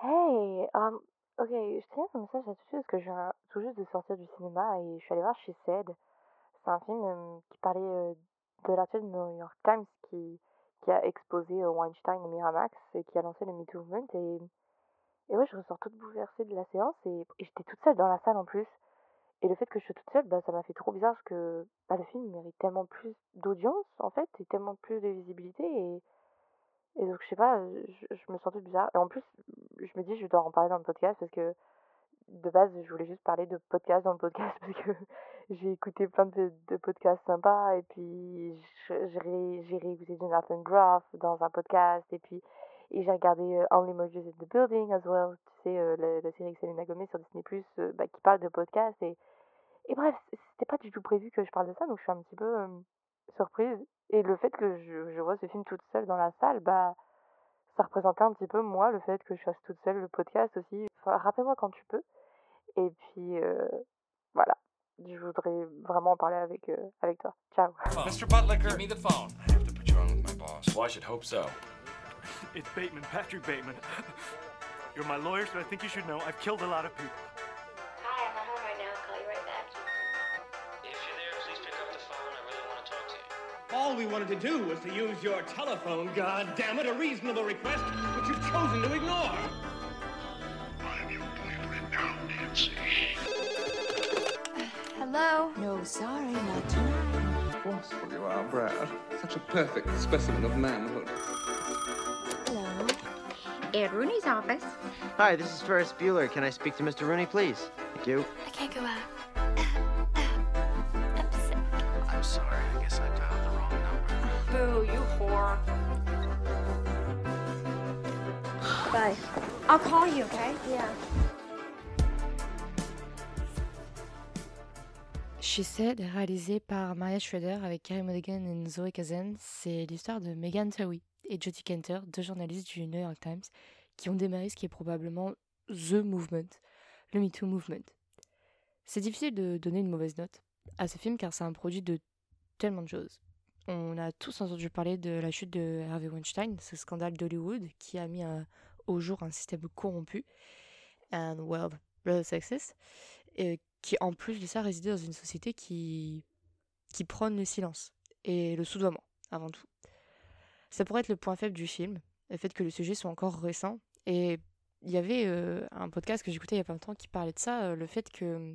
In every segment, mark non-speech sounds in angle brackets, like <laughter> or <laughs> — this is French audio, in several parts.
Hey, um, ok, je tiens un message là-dessus parce que je viens tout juste de sortir du cinéma et je suis allée voir She Said. C'est un film euh, qui parlait euh, de l'article du New York Times qui, qui a exposé euh, Weinstein et Miramax et qui a lancé le MeToo Movement. Et, et ouais, je ressors toute bouleversée de la séance et, et j'étais toute seule dans la salle en plus. Et le fait que je sois toute seule, bah, ça m'a fait trop bizarre parce que bah, le film mérite tellement plus d'audience en fait et tellement plus de visibilité et et donc, je sais pas, je, je me sentais bizarre. Et en plus, je me dis, je dois en parler dans le podcast parce que de base, je voulais juste parler de podcast dans le podcast <laughs> parce que j'ai écouté plein de, podcasts sympas et puis j'ai ré, réécouté Jonathan Groff dans un podcast et puis et j'ai regardé Only Murders in the Building as well, tu sais, la, série avec Selena Gomez sur Disney+, euh, bah, qui parle de podcast et, et bref, c'était pas du tout prévu que je parle de ça, donc je suis un petit peu surprise. Et le fait que je, je vois ce film toute seule dans la salle, bah, ça représentait un petit peu moi, le fait que je fasse toute seule le podcast aussi. Enfin, rappelle-moi quand tu peux. Et puis, euh, voilà. Je voudrais vraiment en parler avec, euh, avec toi. Ciao. Mr. Butler, give me the phone. I have to put you on with my boss. Well, I should hope so. It's Bateman, Patrick Bateman. You're my lawyer, so I think you should know I've killed a lot of people. All we wanted to do was to use your telephone, God damn it, a reasonable request, which you've chosen to ignore. I'm your boyfriend now, Nancy. Hello? No, sorry, not tonight. Forceful you are, Brad. Such a perfect specimen of manhood. Hello. Ed Rooney's office. Hi, this is Ferris Bueller. Can I speak to Mr. Rooney, please? Thank you. I can't go out. Bye. I'll call you, okay? Yeah. She Said réalisé par Maria Schroeder avec Carey Mulligan et Zoe Kazan. C'est l'histoire de Megan Towie et Jodie Kenter, deux journalistes du New York Times, qui ont démarré ce qui est probablement The Movement, le MeToo Movement. C'est difficile de donner une mauvaise note à ce film car c'est un produit de tellement de choses. On a tous entendu parler de la chute de Harvey Weinstein, ce scandale d'Hollywood qui a mis un- au jour un système corrompu, and well, really sexist, et qui en plus de ça résidait dans une société qui, qui prône le silence et le soudoiement avant tout. Ça pourrait être le point faible du film, le fait que le sujet soit encore récent. Et il y avait euh, un podcast que j'écoutais il y a pas longtemps qui parlait de ça, euh, le fait que euh,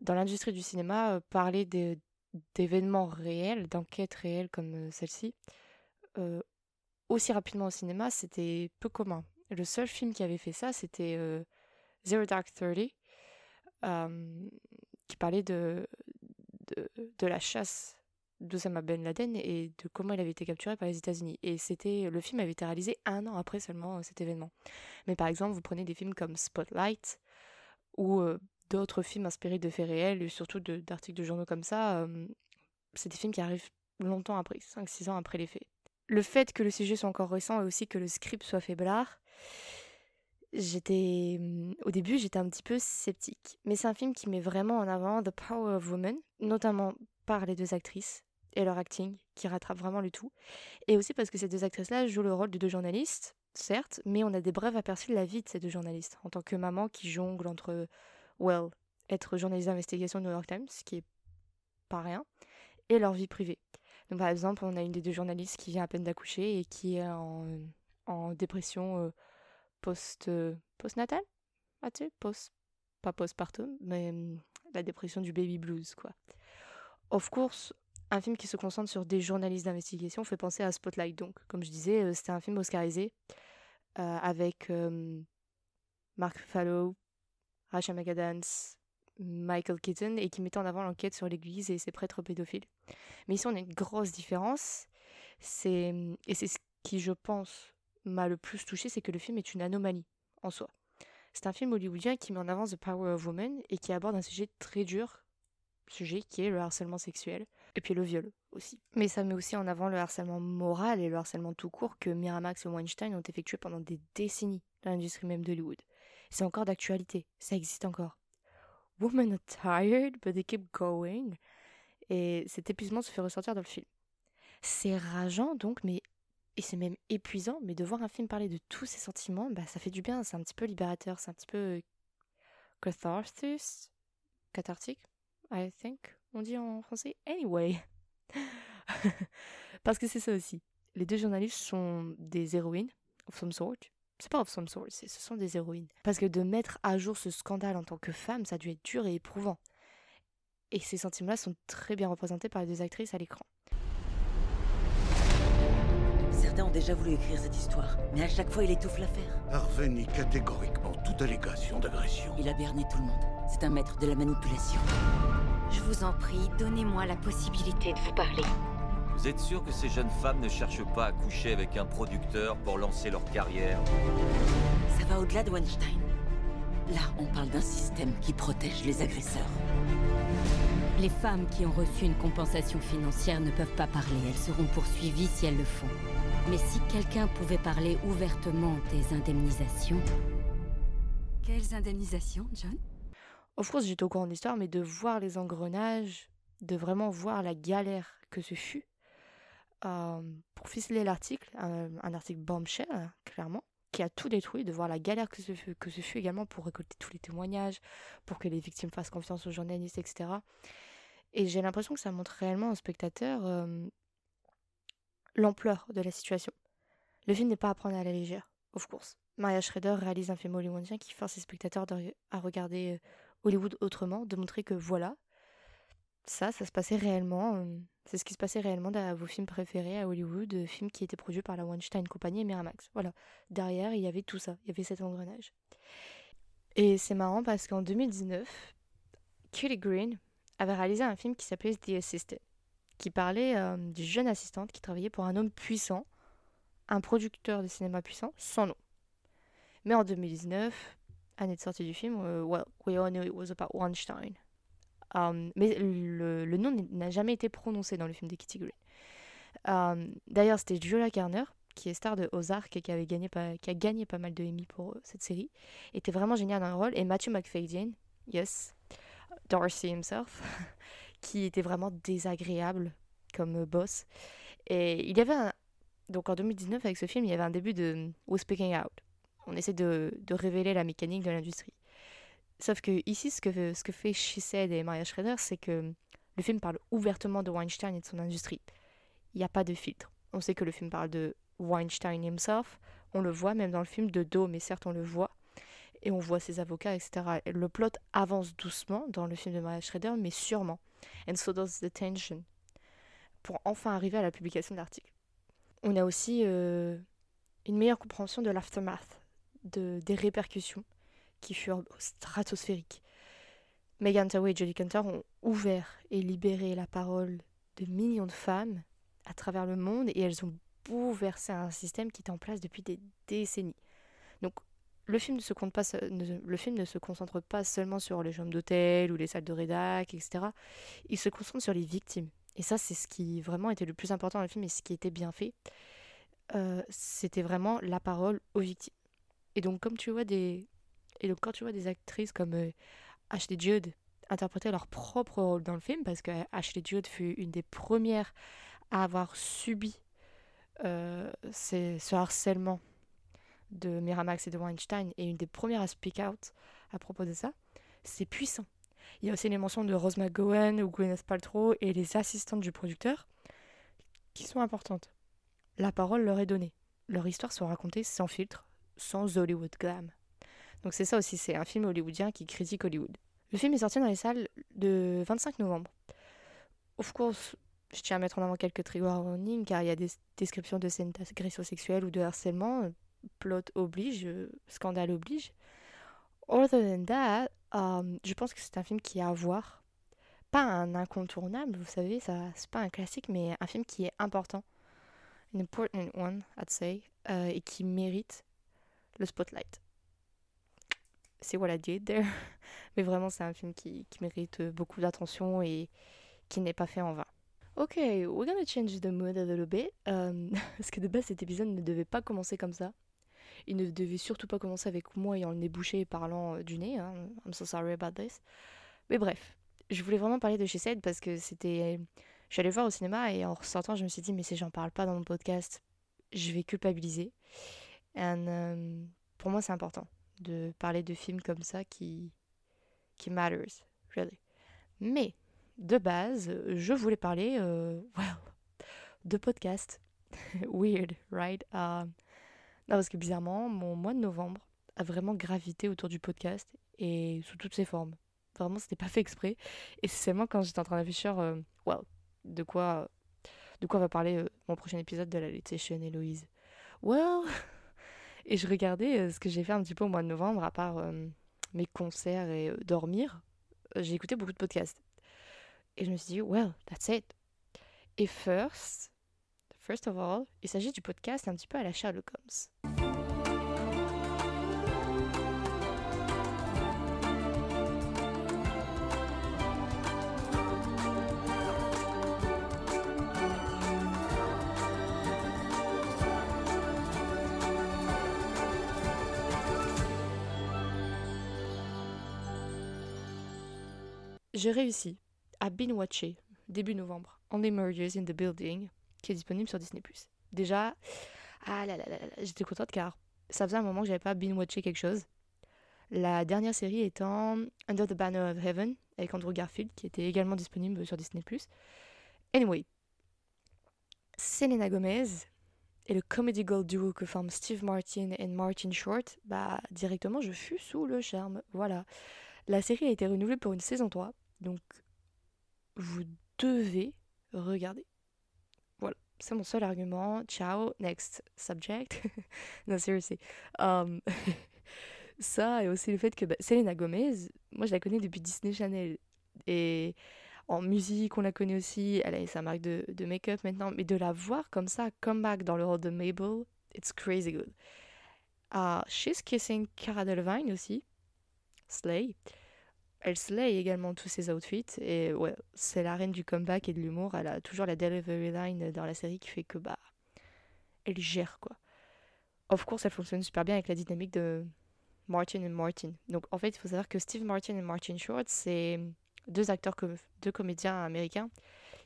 dans l'industrie du cinéma, euh, parler d'événements réels, d'enquêtes réelles comme celle-ci, aussi rapidement au cinéma, c'était peu commun. Le seul film qui avait fait ça, c'était euh, Zero Dark Thirty, euh, qui parlait de, de, la chasse d'Osama Ben Laden et de comment il avait été capturé par les États-Unis. Et c'était le film avait été réalisé un an après seulement euh, cet événement. Mais par exemple, vous prenez des films comme Spotlight ou euh, d'autres films inspirés de faits réels et surtout d'articles de, journaux comme ça, c'est des films qui arrivent longtemps après, 5-6 ans après les faits. Le fait que le sujet soit encore récent et aussi que le script soit faiblard, j'étais hum, au début j'étais un petit peu sceptique. Mais c'est un film qui met vraiment en avant the power of women notamment par les deux actrices et leur acting qui rattrape vraiment le tout. Et aussi parce que ces deux actrices là jouent le rôle de deux journalistes certes mais on a des brèves aperçus de la vie de ces deux journalistes en tant que maman qui jongle entre well être journaliste d'investigation au New York Times ce qui est pas rien et leur vie privée donc par exemple on a une des deux journalistes qui vient à peine d'accoucher et qui est en, dépression euh, post euh, postnatal ah tu post pas postpartum mais hum, la dépression du baby blues quoi. Of course un film qui se concentre sur des journalistes d'investigation fait penser à Spotlight. Donc comme je disais euh, c'était un film oscarisé avec euh, Mark Ruffalo Rachel McAdams Michael Keaton et qui mettait en avant l'enquête sur l'église et ses prêtres pédophiles mais ici on a une grosse différence c'est et c'est ce qui je pense m'a le plus touché, c'est que le film est une anomalie en soi. C'est un film hollywoodien qui met en avant The Power of Woman et qui aborde un sujet très dur, sujet qui est le harcèlement sexuel et puis le viol aussi. Mais ça met aussi en avant le harcèlement moral et le harcèlement tout court que Miramax et Weinstein ont effectué pendant des décennies dans l'industrie même d'Hollywood. C'est encore d'actualité, ça existe encore. Women are <laughs> tired, but they keep going. Et cet épuisement se fait ressortir dans le film. C'est rageant donc, mais Et c'est même épuisant, mais de voir un film parler de tous ces sentiments, bah, ça fait du bien, c'est un petit peu libérateur, c'est un petit peu euh, catharsis, cathartique, I think, on dit en français. Anyway, <laughs> parce que c'est ça aussi. Les deux journalistes sont des héroïnes, of some sort. C'est pas of some sort, c'est- ce sont des héroïnes. Parce que de mettre à jour ce scandale en tant que femme, ça a dû être dur et éprouvant. Et ces sentiments-là sont très bien représentés par les deux actrices à l'écran. Certains ont déjà voulu écrire cette histoire, mais à chaque fois il étouffe l'affaire. Harvey nie catégoriquement toute allégation d'agression. Il a berné tout le monde. C'est un maître de la manipulation. Je vous en prie, donnez-moi la possibilité de vous parler. Vous êtes sûr que ces jeunes femmes ne cherchent pas à coucher avec un producteur pour lancer leur carrière Ça va au-delà de Weinstein. Là, on parle d'un système qui protège les agresseurs. Les femmes qui ont reçu une compensation financière ne peuvent pas parler. Elles seront poursuivies si elles le font. Mais si quelqu'un pouvait parler ouvertement des indemnisations... Quelles indemnisations, John? Of course, j'étais au courant de l'histoire, mais de voir les engrenages, de vraiment voir la galère que ce fut pour ficeler l'article, un, article bombshell, clairement, qui a tout détruit, de voir la galère que ce, fut, également pour récolter tous les témoignages, pour que les victimes fassent confiance aux journalistes, etc. Et j'ai l'impression que ça montre réellement au spectateur euh, l'ampleur de la situation. Le film n'est pas à prendre à la légère, of course. Maria Schrader réalise un film hollywoodien qui force les spectateurs à regarder euh, Hollywood autrement, de montrer que voilà, ça, ça se passait réellement. c'est ce qui se passait réellement dans vos films préférés à Hollywood, euh, films qui étaient produits par la Weinstein Company et Miramax. Voilà. Derrière, il y avait tout ça, il y avait cet engrenage. Et c'est marrant parce qu'en 2019, Kelly Green avait réalisé un film qui s'appelait The Assistant, qui parlait d'une jeune assistante qui travaillait pour un homme puissant, un producteur de cinéma puissant, sans nom. Mais en 2019, année de sortie du film, euh, well, we all knew it was about Weinstein. Um, mais le, nom n'a jamais été prononcé dans le film de Kitty Green. Um, D'ailleurs, c'était Julia Garner, qui est star de Ozark et qui, avait gagné pas, qui a gagné pas mal de Emmy pour euh, cette série, était vraiment génial dans le rôle. Et Matthew McFadyen, yes, Darcy himself, <laughs> qui était vraiment désagréable comme euh, boss. Et il y avait un... Donc en 2019, avec ce film, il y avait un début de We're Speaking Out. On essaie de révéler la mécanique de l'industrie. Sauf que ici, ce que, ce que fait She Said et Maria Schrader, c'est que le film parle ouvertement de Weinstein et de son industrie. Il n'y a pas de filtre. On sait que le film parle de Weinstein himself. On le voit même dans le film de dos, mais certes on le voit. Et on voit ses avocats, etc. Et le plot avance doucement dans le film de Maria Schrader, mais sûrement. And so does the tension. Pour enfin arriver à la publication de l'article. On a aussi euh, une meilleure compréhension de l'aftermath, de, des répercussions qui furent stratosphériques. Megan Tawai et Jodie Cantor ont ouvert et libéré la parole de millions de femmes à travers le monde et elles ont bouleversé un système qui était en place depuis des décennies. Donc le film ne se concentre pas seulement sur les chambres d'hôtel ou les salles de rédac, etc. Il se concentre sur les victimes. Et ça, c'est ce qui vraiment était le plus important dans le film et ce qui était bien fait. Euh, C'était vraiment la parole aux victimes. Et donc, comme tu vois des, et donc quand tu vois des actrices comme euh, Ashley Judd interpréter leur propre rôle dans le film, parce que Ashley Judd fut une des premières à avoir subi euh, ces- ce harcèlement de Miramax et de Weinstein, et une des premières à speak out à propos de ça, c'est puissant. Il y a aussi les mentions de Rose McGowan ou Gwyneth Paltrow et les assistantes du producteur qui sont importantes. La parole leur est donnée. Leur histoire sont racontées sans filtre, sans Hollywood glam. Donc c'est ça aussi, c'est un film hollywoodien qui critique Hollywood. Le film est sorti dans les salles le 25 novembre. Of course, je tiens à mettre en avant quelques trigger warnings car il y a des descriptions de scènes d'agression sexuelle ou de harcèlement. Plot oblige, scandale oblige. Other than that, euh, je pense que c'est un film qui est à voir. Pas un incontournable, vous savez, ça c'est pas un classique, mais un film qui est important. An important one, I'd say, euh, et qui mérite le spotlight. C'est what I did there. <laughs> Mais vraiment, c'est un film qui, mérite euh, beaucoup d'attention et qui n'est pas fait en vain. Ok, we're gonna change the mood a little bit. euh, <laughs> parce que de base, cet épisode ne devait pas commencer comme ça. Il ne devait surtout pas commencer avec moi ayant le nez bouché et parlant euh, du nez. hein. I'm so sorry about this. Mais bref, je voulais vraiment parler de chez Said parce que c'était. Je suis allée voir au cinéma et en ressortant, je me suis dit, mais si j'en parle pas dans mon podcast, je vais culpabiliser. And, euh, pour moi, c'est important de parler de films comme ça qui, qui matters, really. Mais, de base, je voulais parler, euh, <laughs> well, de podcast. <laughs> Weird, right? Euh, non, parce que bizarrement, mon mois de novembre a vraiment gravité autour du podcast et sous toutes ses formes. Vraiment, c'était pas fait exprès. Et c'est seulement quand j'étais en train réfléchir, euh, well, de quoi, de quoi va parler euh, mon prochain épisode de la Session Héloïse. Well, <laughs> et je regardais euh, ce que j'ai fait un petit peu au mois de novembre, à part euh, mes concerts et euh, dormir. J'ai écouté beaucoup de podcasts. Et je me suis dit, well, that's it. Et first, first of all, il s'agit du podcast un petit peu à la Sherlock Holmes. J'ai réussi à binge-watcher début novembre Only Murders in the Building, qui est disponible sur Disney+. Déjà, ah là là là là, j'étais contente car ça faisait un moment que j'avais pas binge-watché quelque chose. La dernière série étant Under the Banner of Heaven avec Andrew Garfield, qui était également disponible sur Disney+. Anyway, Selena Gomez et le comedy gold duo que forment Steve Martin et Martin Short, bah directement je fus sous le charme. Voilà. La série a été renouvelée pour une saison 3, donc vous devez regarder. Voilà, c'est mon seul argument. Ciao, next subject. <laughs> non, seriously. Um, <laughs> ça, et aussi le fait que bah, Selena Gomez, moi je la connais depuis Disney Channel. Et en musique, on la connaît aussi. Elle a sa marque de, make-up maintenant. Mais de la voir comme ça, comeback dans le rôle de Mabel, it's crazy good. Ah, She's Kissing Cara Delevingne aussi. Slay. Elle slay également tous ses outfits. Et ouais, c'est la reine du comeback et de l'humour. Elle a toujours la delivery line dans la série qui fait que, bah, elle gère quoi. Of course, elle fonctionne super bien avec la dynamique de Martin et Martin. Donc en fait, il faut savoir que Steve Martin et Martin Short, c'est deux acteurs, deux comédiens américains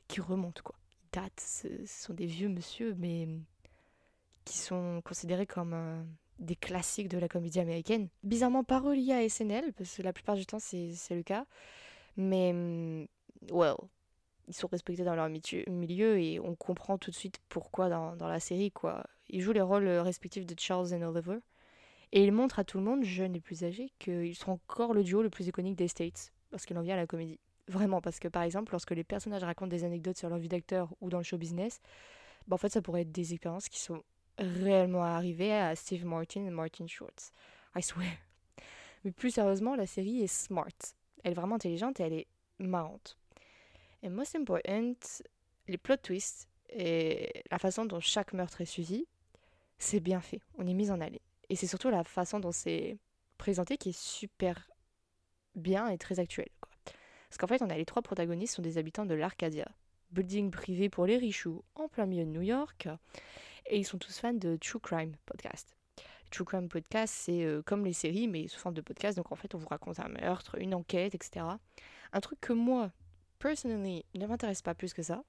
qui remontent quoi. Ils datent, ce sont des vieux monsieur, mais qui sont considérés comme euh, des classiques de la comédie américaine. Bizarrement pas reliés à SNL, parce que la plupart du temps c'est le cas. Mais, mm, well, ils sont respectés dans leur milieu et on comprend tout de suite pourquoi dans, dans la série, quoi. Ils jouent les rôles euh, respectifs de Charles et Oliver. Et ils montrent à tout le monde, jeunes et plus âgés, qu'ils sont encore le duo le plus iconique des States, parce en vient à la comédie. Vraiment, parce que par exemple, lorsque les personnages racontent des anecdotes sur leur vie d'acteur ou dans le show business, bah, en fait, ça pourrait être des expériences qui sont réellement arrivées à Steve Martin et Martin Short. I swear. Mais plus sérieusement, la série est smart. Elle est vraiment intelligente et elle est marrante. Et most important, les plot twists et la façon dont chaque meurtre est suivi, c'est bien fait. On est mis en haleine. Et c'est surtout la façon dont c'est présenté qui est super bien et très actuelle. Parce qu'en fait, on a les trois protagonistes sont des habitants de l'Arcadia, building privé pour les richoux en plein milieu de New York. Et ils sont tous fans de True Crime Podcast. True Crime Podcast, c'est euh, comme les séries, mais sous forme de podcast. Donc en fait, on vous raconte un meurtre, une enquête, etc. Un truc que moi, personally, ne m'intéresse pas plus que ça.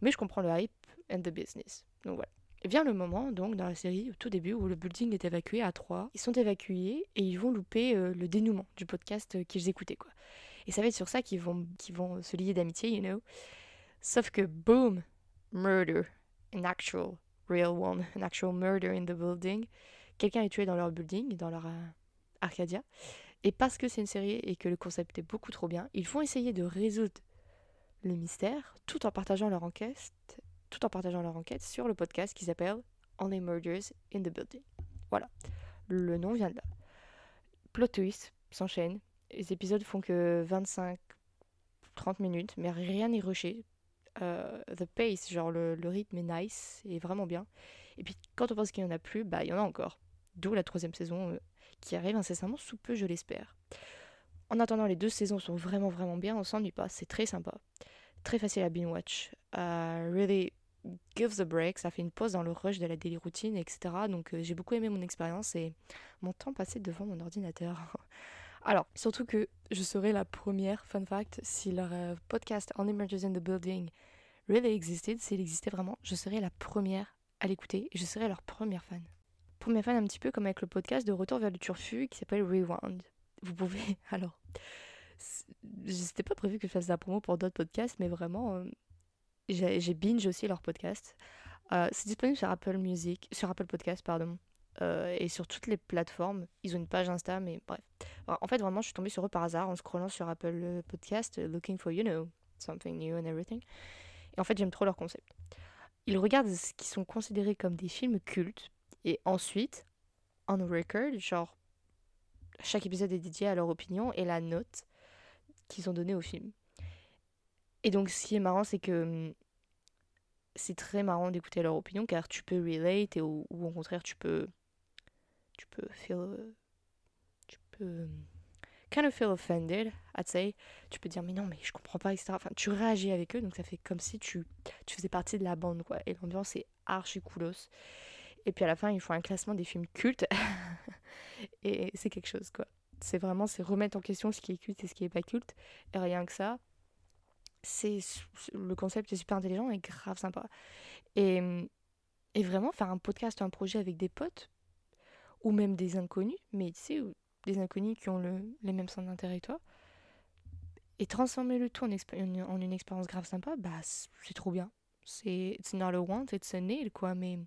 Mais je comprends le hype and the business. Donc voilà. Et vient le moment, donc, dans la série, au tout début, où le building est évacué à trois. Ils sont évacués et ils vont louper euh, le dénouement du podcast euh, qu'ils écoutaient, quoi. Et ça va être sur ça qu'ils vont, qu'ils vont se lier d'amitié, you know. Sauf que, boom, murder, an actual, real one, an actual murder in the building. Quelqu'un est tué dans leur building, dans leur euh, Arcadia. Et parce que c'est une série et que le concept est beaucoup trop bien, ils vont essayer de résoudre le mystère tout en partageant leur enquête tout en partageant leur enquête sur le podcast qui s'appelle Only Murders in the Building. Voilà, le nom vient de là. Plot twist s'enchaîne. Les épisodes font que 25-30 minutes, mais rien n'est rushé. Euh, the pace, genre le, rythme est nice et vraiment bien. Et puis quand on pense qu'il n'y en a plus, bah il y en a encore. D'où la troisième saison euh, qui arrive incessamment sous peu, je l'espère. En attendant, les deux saisons sont vraiment vraiment bien, on s'ennuie pas, c'est très sympa. Très facile à binge-watch. Uh, really gives a break, ça fait une pause dans le rush de la daily routine, etc. Donc euh, j'ai beaucoup aimé mon expérience et mon temps passé devant mon ordinateur. <laughs> Alors, surtout que je serai la première, fun fact, si leur euh, podcast On Emerges in the Building really existed, s'il existait vraiment, je serais la première à l'écouter je serai leur première fan. Première fan un petit peu comme avec le podcast de Retour vers le Turfu qui s'appelle Rewind. Vous pouvez, <laughs> alors, c'était pas prévu que je fasse la promo pour d'autres podcasts, mais vraiment, euh, j'ai binge aussi leur podcast. Euh, c'est disponible sur Apple Music, sur Apple Podcast, pardon, et sur toutes les plateformes. Ils ont une page Insta, mais bref. En fait, vraiment, je suis tombée sur eux par hasard en scrollant sur Apple Podcast, looking for, you know, something new and everything. Et en fait, j'aime trop leur concept. Ils regardent ce qui sont considérés comme des films cultes, et ensuite, on record, genre, chaque épisode est dédié à leur opinion et la note qu'ils ont donnée au film. Et donc, ce qui est marrant, c'est que hum, c'est très marrant d'écouter leur opinion car tu peux relate et, ou, au contraire, tu peux. Tu peux feel. Kind of feel offended, I'd say. Tu peux dire, mais non, mais je comprends pas, etc. Enfin, tu réagis avec eux, donc ça fait comme si tu, tu faisais partie de la bande, quoi. Et l'ambiance est archi coolos. Et puis à la fin, ils font un classement des films cultes. <laughs> et c'est quelque chose, quoi. C'est vraiment, c'est remettre en question ce qui est culte et ce qui est pas culte. Et rien que ça, c'est le concept est super intelligent et grave sympa. Et, et vraiment, faire un podcast, un projet avec des potes, ou même des inconnus, mais tu sais, des inconnus qui ont le, les mêmes centres d'intérêt que toi, et transformer le tout en, une expérience grave sympa, bah c'est trop bien. C'est it's not a want, it's a need, quoi. Mais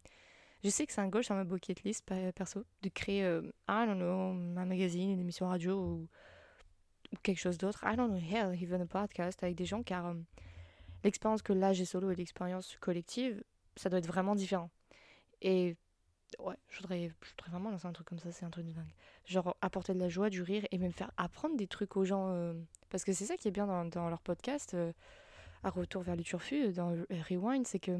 je sais que c'est un goal sur ma bucket list perso de créer, euh, I don't know, un magazine, une émission radio ou, quelque chose d'autre. I don't know, hell, even a podcast avec des gens car euh, l'expérience que là j'ai solo et l'expérience collective, ça doit être vraiment différent. Et ouais, je voudrais, vraiment lancer un truc comme ça, c'est un truc de dingue. Genre apporter de la joie, du rire et même faire apprendre des trucs aux gens. Euh, parce que c'est ça qui est bien dans, leur podcast, à retour vers le turfu, dans Rewind, c'est que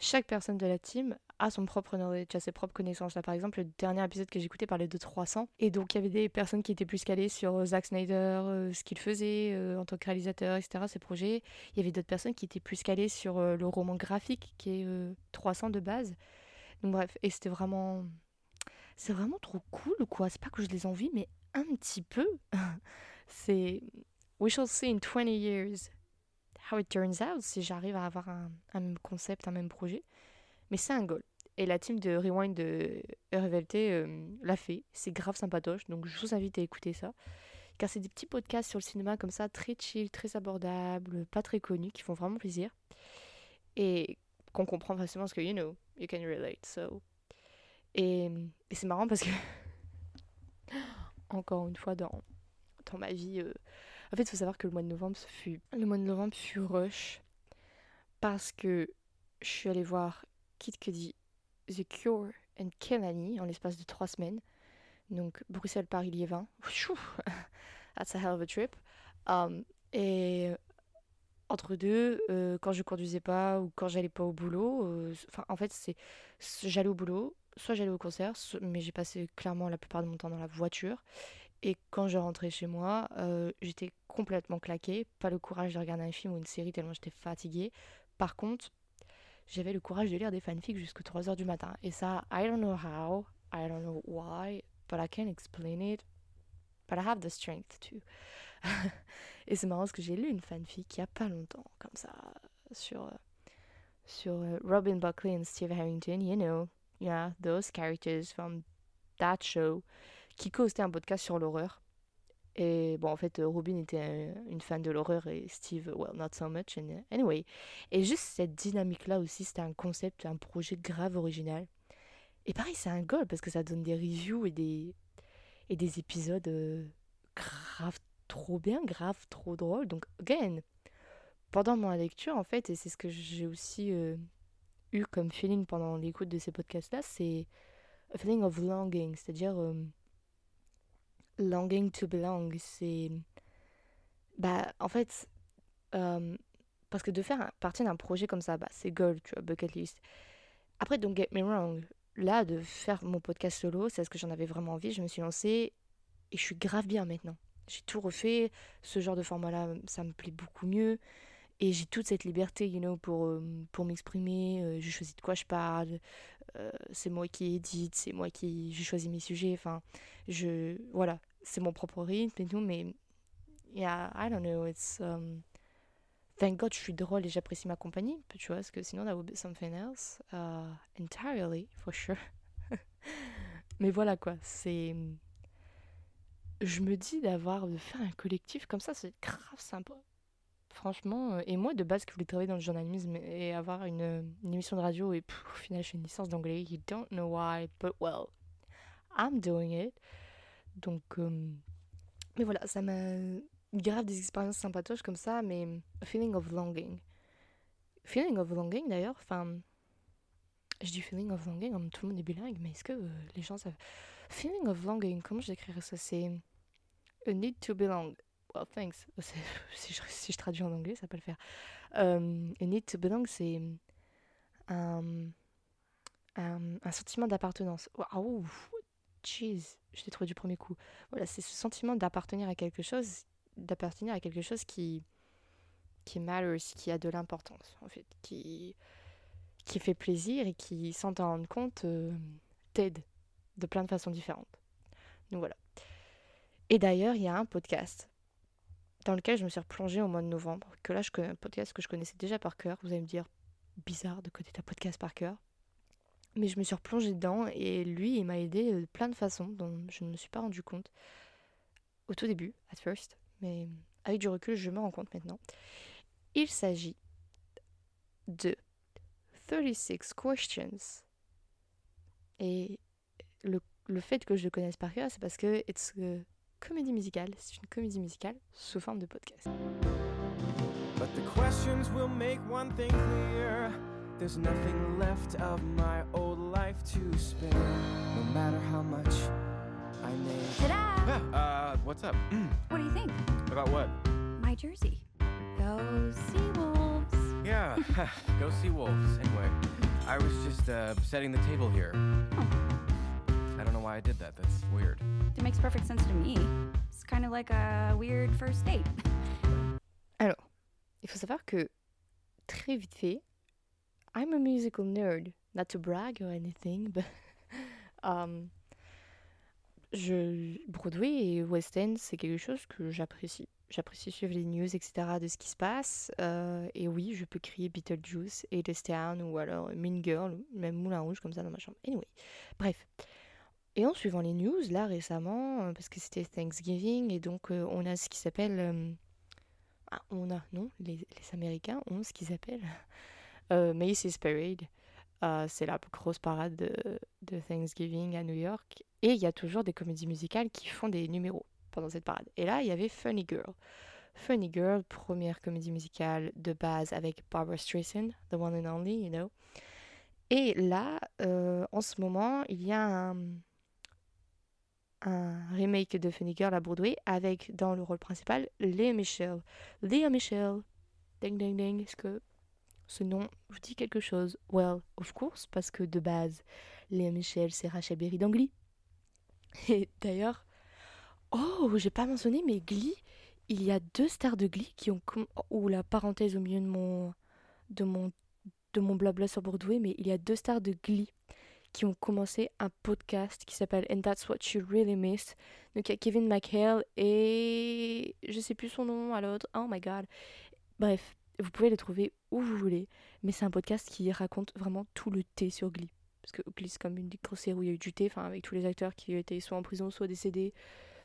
chaque personne de la team a son propre knowledge, ses propres connaissances. Là, par exemple, le dernier épisode que écouté parlait de 300. Et donc, il y avait des personnes qui étaient plus calées sur euh, Zack Snyder, euh, ce qu'il faisait euh, en tant que réalisateur, etc., ses projets. Il y avait d'autres personnes qui étaient plus calées sur le roman graphique, qui est 300 de base. Bref, et c'était vraiment. C'est vraiment trop cool, quoi. C'est pas que je les envie, mais un petit peu. <laughs> c'est. We shall see in 20 years how it turns out si j'arrive à avoir un, même concept, un même projet. Mais c'est un goal. Et la team de Rewind de RVLT euh, l'a fait. C'est grave sympatoche. Donc je vous invite à écouter ça. Car c'est des petits podcasts sur le cinéma comme ça, très chill, très abordables, pas très connus, qui font vraiment plaisir. Et qu'on comprend facilement parce que, you know, you can relate. So. Et, c'est marrant parce que, <laughs> encore une fois, dans, dans ma vie, euh, en fait, il faut savoir que le mois de novembre fut, le mois de novembre fut rush parce que je suis allée voir Kid Cudi, The Cure and Kelani en l'espace de trois semaines. Donc Bruxelles, Paris, Liévin. <laughs> That's a hell of a trip. Um, et entre deux, euh, quand je conduisais pas ou quand j'allais pas au boulot, euh, enfin en fait c'est j'allais au boulot, soit j'allais au concert, mais j'ai passé clairement la plupart de mon temps dans la voiture. Et quand je rentrais chez moi, euh, j'étais complètement claquée, pas le courage de regarder un film ou une série tellement j'étais fatiguée. Par contre, j'avais le courage de lire des fanfics jusqu'à 3h du matin. Et ça, I don't know how, I don't know why, but I can't explain it. But I have the strength to. Et c'est marrant parce que j'ai lu une fanfic il y a pas longtemps, comme ça, sur, euh, sur euh, Robin Buckley et Steve Harrington, you know, yeah, those characters from that show, qui co-hostait un podcast sur l'horreur. Et bon, en fait, Robin était une fan de l'horreur et Steve, well, not so much. anyway. Et juste cette dynamique-là aussi, c'était un concept, un projet grave original. Et pareil, c'est un goal parce que ça donne des reviews et des, et des épisodes euh, grave trop bien, grave trop drôles. Donc, again, pendant ma lecture, en fait, et c'est ce que j'ai aussi euh, eu comme feeling pendant l'écoute de ces podcasts-là, c'est a feeling of longing, c'est-à-dire. Euh, longing to belong, c'est. Bah, en fait, euh, parce que de faire partie d'un projet comme ça, bah, c'est goal, tu vois, bucket list. Après, don't get me wrong, là, de faire mon podcast solo, c'est ce que j'en avais vraiment envie. Je me suis lancée et je suis grave bien maintenant. J'ai tout refait. Ce genre de format-là, ça me plaît beaucoup mieux. Et j'ai toute cette liberté, you know, pour, euh, pour m'exprimer. Euh, je choisis de quoi je parle. c'est moi qui édite, c'est moi qui. Je choisis mes sujets. Enfin, je. Voilà c'est mon propre rythme et tout, mais yeah, I don't know, it's um, thank God, je suis drôle et j'apprécie ma compagnie, tu vois, parce que sinon, that would be something else. Uh, entirely, for sure. <laughs> Mais voilà quoi, c'est. Je me dis d'avoir, de faire un collectif comme ça, c'est grave sympa. Franchement, euh, et moi de base qui voulais travailler dans le journalisme et avoir une, une émission de radio, et pff, au final, j'ai une licence d'anglais. You don't know why, but well, I'm doing it. Donc, euh, mais voilà, ça m'a grave des expériences sympatoches comme ça, mais feeling of longing. Feeling of longing d'ailleurs, enfin, je dis feeling of longing, tout le monde est bilingue, mais est-ce que euh, les gens savent? Feeling of longing, comment je décrirais ça? C'est a need to belong. Well, thanks. <laughs> Si je, si je traduis en anglais, ça peut le faire. Um, a need to belong, c'est un, un, sentiment d'appartenance. Waouh, jeez, je l'ai trouvé du premier coup. Voilà, c'est ce sentiment d'appartenir à quelque chose, d'appartenir à quelque chose qui qui matters, qui a de l'importance, en fait, qui qui fait plaisir et qui, sans t'en rendre compte, euh, t'aide de plein de façons différentes. Donc voilà. Et d'ailleurs, il y a un podcast dans lequel je me suis replongée au mois de novembre, que là, je connais un podcast que je connaissais déjà par cœur. Vous allez me dire, bizarre de connaître un podcast par cœur. Mais je me suis replongée dedans et lui, il m'a aidé de plein de façons dont je ne me suis pas rendu compte au tout début, at first. Mais avec du recul, je me rends compte maintenant. Il s'agit de 36 Questions. Et le, le, fait que je le connaisse par cœur, c'est parce que it's a comédie musicale. C'est une comédie musicale sous forme de podcast. But the questions will make one thing clear. There's nothing left of my old life to spare. No matter how much I may. Ta-da! Yeah, uh, what's up? <clears throat> what do you think? About what? My jersey. Go see wolves. Yeah, <laughs> go see wolves. Anyway, I was just uh, setting the table here. Oh. Why I did that. That's weird. It makes perfect sense to me. It's kind of like a weird first date. <laughs> Alors, il faut savoir que très vite fait, I'm a musical nerd. Not to brag or anything, but <laughs> um, je, Broadway et West End, c'est quelque chose que j'apprécie. J'apprécie suivre les news, etc., de ce qui se passe. Euh, et oui, je peux crier Beetlejuice, Town ou alors Mean Girl, même Moulin Rouge, comme ça dans ma chambre. Anyway, bref. Et en suivant les news, là récemment, euh, parce que c'était Thanksgiving, et donc euh, on a ce qui s'appelle. Ah, on a, non, les, les Américains ont ce qu'ils appellent <laughs> euh, Macy's Parade. C'est la grosse parade de, de, Thanksgiving à New York. Et il y a toujours des comédies musicales qui font des numéros pendant cette parade. Et là, il y avait Funny Girl. Funny Girl, première comédie musicale de base avec Barbara Streisand, the one and only, you know. Et là, en ce moment, il y a un, un remake de Funny Girl à Broadway avec dans le rôle principal Léa Michelle. Léa Michelle, ding ding ding, est-ce que ce nom vous dit quelque chose? Well, of course, parce que de base, Léa Michelle, c'est Rachel Berry dans Glee. Et d'ailleurs, oh, j'ai pas mentionné, mais Glee, il y a deux stars de Glee qui ont. Ou la parenthèse au milieu de mon, de mon, de mon blabla sur Broadway, mais il y a deux stars de Glee qui ont commencé un podcast qui s'appelle And That's What You Really Miss. Donc il y a Kevin McHale et je sais plus son nom à l'autre. Oh my god. Bref, vous pouvez les trouver où vous voulez, mais c'est un podcast qui raconte vraiment tout le thé sur Glee. Parce que Glee c'est comme une grosse série où il y a eu du thé, enfin avec tous les acteurs qui étaient soit en prison, soit décédés.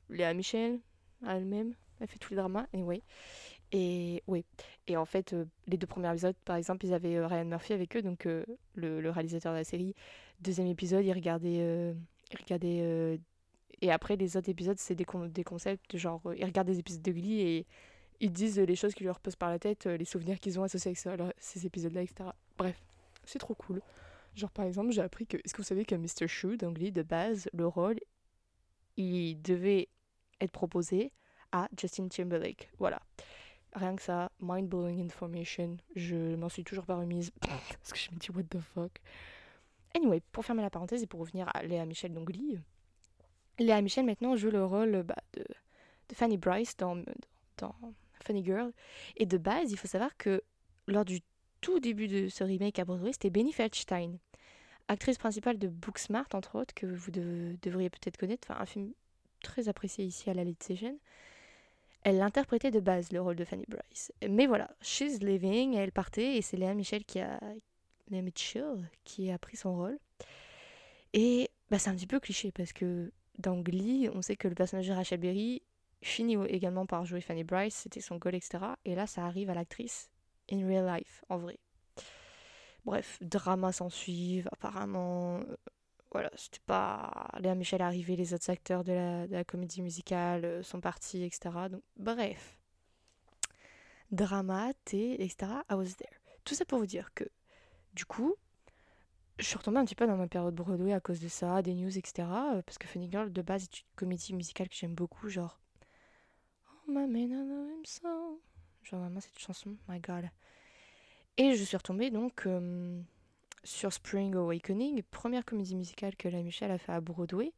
Léa Michel, elle-même, elle fait tous les dramas, anyway. Et oui, et en fait, euh, les deux premiers épisodes, par exemple, ils avaient euh, Ryan Murphy avec eux, donc euh, le, réalisateur de la série. Deuxième épisode, ils regardaient, et après les autres épisodes, c'est des, con des concepts genre ils regardent des épisodes de Glee et ils disent les choses qui leur passent par la tête, les souvenirs qu'ils ont associés avec ces épisodes-là, etc. Bref, c'est trop cool. Genre par exemple, j'ai appris que, est-ce que vous savez que Mr. Shoe dans Glee, de base, le rôle, il devait être proposé à Justin Timberlake. Voilà. Rien que ça, mind-blowing information. Je m'en suis toujours pas remise <laughs> parce que je me dis what the fuck. Anyway, pour fermer la parenthèse et pour revenir à Léa Michel dans Glee, Léa Michel maintenant joue le rôle bah, de, de, Fanny Bryce dans, dans Funny Girl. Et de base, il faut savoir que lors du tout début de ce remake à Broadway, c'était Benny Feldstein, actrice principale de Booksmart, entre autres, que vous de, devriez peut-être connaître, enfin un film très apprécié ici à la Late Session. Elle l'interprétait de base, le rôle de Fanny Bryce. Mais voilà, she's leaving, elle partait, et c'est Léa Michel qui a, Léa Mitchell qui a pris son rôle. Et bah, c'est un petit peu cliché, parce que dans Glee, on sait que le personnage de Rachel Berry finit également par jouer Fanny Bryce, c'était son goal, etc. Et là, ça arrive à l'actrice in real life, en vrai. Bref, drama s'en suivent, apparemment. Voilà, c'était pas. Léa Michel arrivée, les autres acteurs de la, de la comédie musicale euh, sont partis, etc. Donc, bref. Drama, thé, etc. I was there. Tout ça pour vous dire que, du coup, je suis retombée un petit peu dans ma période Broadway à cause de ça, des news, etc. euh, Parce que Funny Girl, de base, est une comédie musicale que j'aime beaucoup, genre. Oh, my man, I so. Genre, vraiment, cette chanson, my god. Et je suis retombée donc euh, sur Spring Awakening, première comédie musicale que la Michelle a fait à Broadway,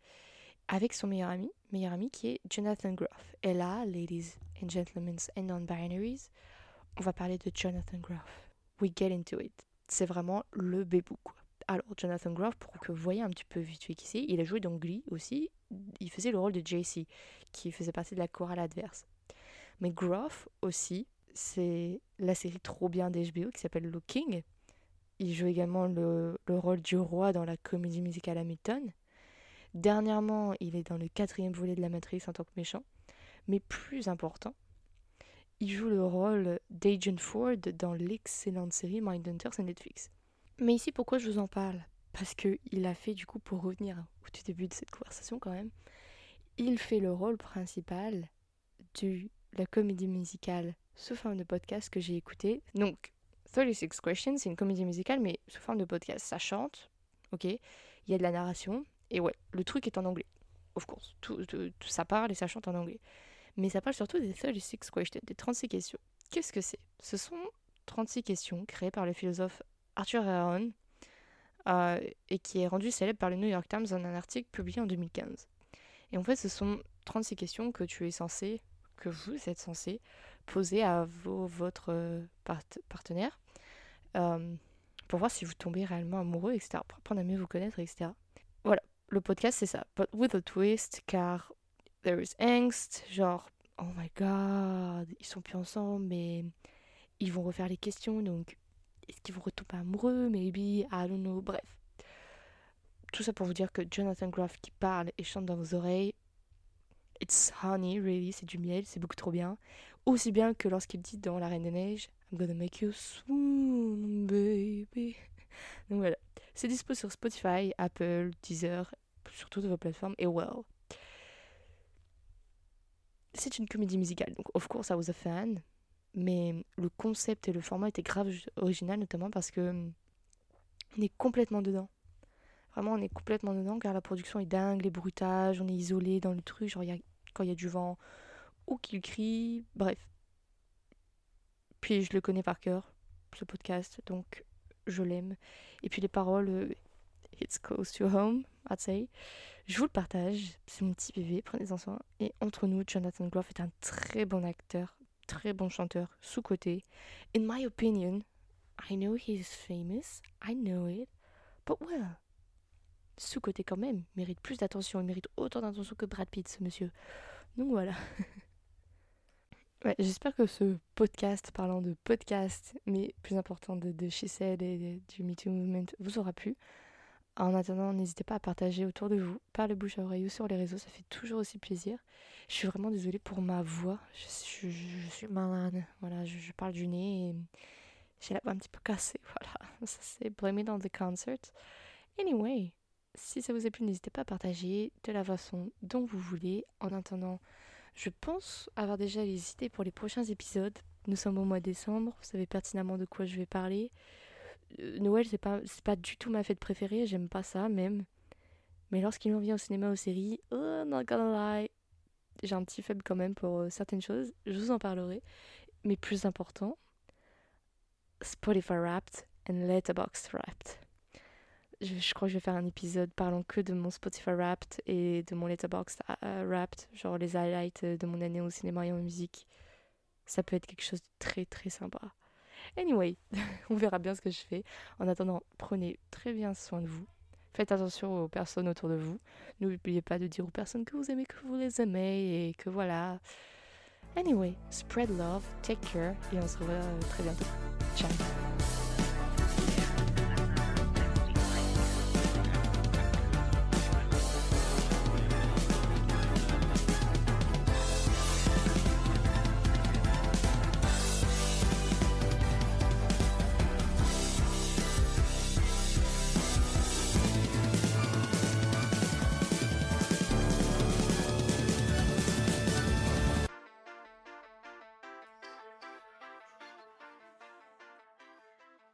avec son meilleur ami, meilleur ami qui est Jonathan Groff. Et là, ladies and gentlemen and non-binaries, on va parler de Jonathan Groff. We get into it. C'est vraiment le bébou, quoi. Alors, Jonathan Groff, pour que vous voyez un petit peu vite fait qui c'est, il a joué dans Glee aussi. Il faisait le rôle de JC, qui faisait partie de la chorale adverse. Mais Groff aussi, c'est la série trop bien d'HBO qui s'appelle Looking. Il joue également le, le rôle du roi dans la comédie musicale Hamilton. Dernièrement, il est dans le quatrième volet de la Matrix en tant que méchant. Mais plus important, il joue le rôle d'Agent Ford dans l'excellente série Mindhunters sur Netflix. Mais ici, pourquoi je vous en parle? Parce que il a fait, du coup, pour revenir au tout début de cette conversation quand même, il fait le rôle principal de la comédie musicale sous forme de podcast que j'ai écouté. Donc, 36 Questions, c'est une comédie musicale, mais sous forme de podcast. Ça chante, ok Il y a de la narration, et ouais, le truc est en anglais. Of course. Tout, tout- tout ça parle et ça chante en anglais. Mais ça parle surtout des 36 Questions, des 36 questions. Qu'est-ce que c'est? Ce sont 36 questions créées par le philosophe Arthur Aaron euh, et qui est rendu célèbre par le New York Times dans un article publié en 2015. Et en fait, ce sont 36 questions que tu es censé, que vous êtes censé poser à vos, votre euh, part- partenaire euh, pour voir si vous tombez réellement amoureux, etc. Pour apprendre à mieux vous connaître, etc. Voilà, le podcast c'est ça, but with a twist, car there is angst, genre, oh my god, ils sont plus ensemble, mais ils vont refaire les questions, donc est-ce qu'ils vont retomber amoureux, maybe, I don't know, bref. Tout ça pour vous dire que Jonathan Groff qui parle et chante dans vos oreilles, it's honey, really, c'est du miel, c'est beaucoup trop bien. Aussi bien que lorsqu'il dit dans La Reine des Neiges, I'm gonna make you swoon, baby. <laughs> Donc voilà, c'est dispo sur Spotify, Apple, Deezer, sur toutes vos plateformes, et well. C'est une comédie musicale, donc of course I was a fan, mais le concept et le format étaient grave original, notamment parce que on est complètement dedans. Vraiment, on est complètement dedans car la production est dingue, les bruitages, on est isolé dans le truc, genre y a- quand il y a du vent ou qu'il crie, bref. Puis je le connais par cœur, ce podcast, donc je l'aime. Et puis les paroles, euh, it's close to home, I'd say. Je vous le partage, c'est mon petit bébé, prenez-en soin. Et entre nous, Jonathan Groff est un très bon acteur, très bon chanteur, sous-côté. In my opinion, I know he's famous, I know it, but well, sous-côté quand même, mérite plus d'attention, il mérite autant d'attention que Brad Pitt, ce monsieur. Donc voilà. <laughs> J'espère que ce podcast, parlant de podcast, mais plus important de, de She Said et du Me Too Movement, vous aura plu. En attendant, n'hésitez pas à partager autour de vous, par le bouche à oreille ou sur les réseaux, ça fait toujours aussi plaisir. Je suis vraiment désolée pour ma voix, je, suis malade, voilà, je, parle du nez et j'ai la voix un petit peu cassée, <laughs> voilà. Ça c'est blame it on concert. Anyway, si ça vous a plu, n'hésitez pas à partager de la façon dont vous voulez. En attendant, je pense avoir déjà les idées pour les prochains épisodes. Nous sommes au mois de décembre, vous savez pertinemment de quoi je vais parler. Euh, Noël, c'est pas, pas du tout ma fête préférée, j'aime pas ça même. Mais lorsqu'il en vient au cinéma, aux séries, oh, not gonna lie, j'ai un petit faible quand même pour euh, certaines choses, je vous en parlerai. Mais plus important, Spotify Wrapped and Letterboxd Wrapped. Je, crois que je vais faire un épisode parlant que de mon Spotify Wrapped et de mon Letterboxd euh, Wrapped, genre les highlights euh, de mon année au cinéma et en musique. Ça peut être quelque chose de très très sympa. Anyway, <laughs> on verra bien ce que je fais. En attendant, prenez très bien soin de vous. Faites attention aux personnes autour de vous. N'oubliez pas de dire aux personnes que vous aimez que vous les aimez et que voilà. Anyway, spread love, take care et on se revoit euh, très bientôt. Ciao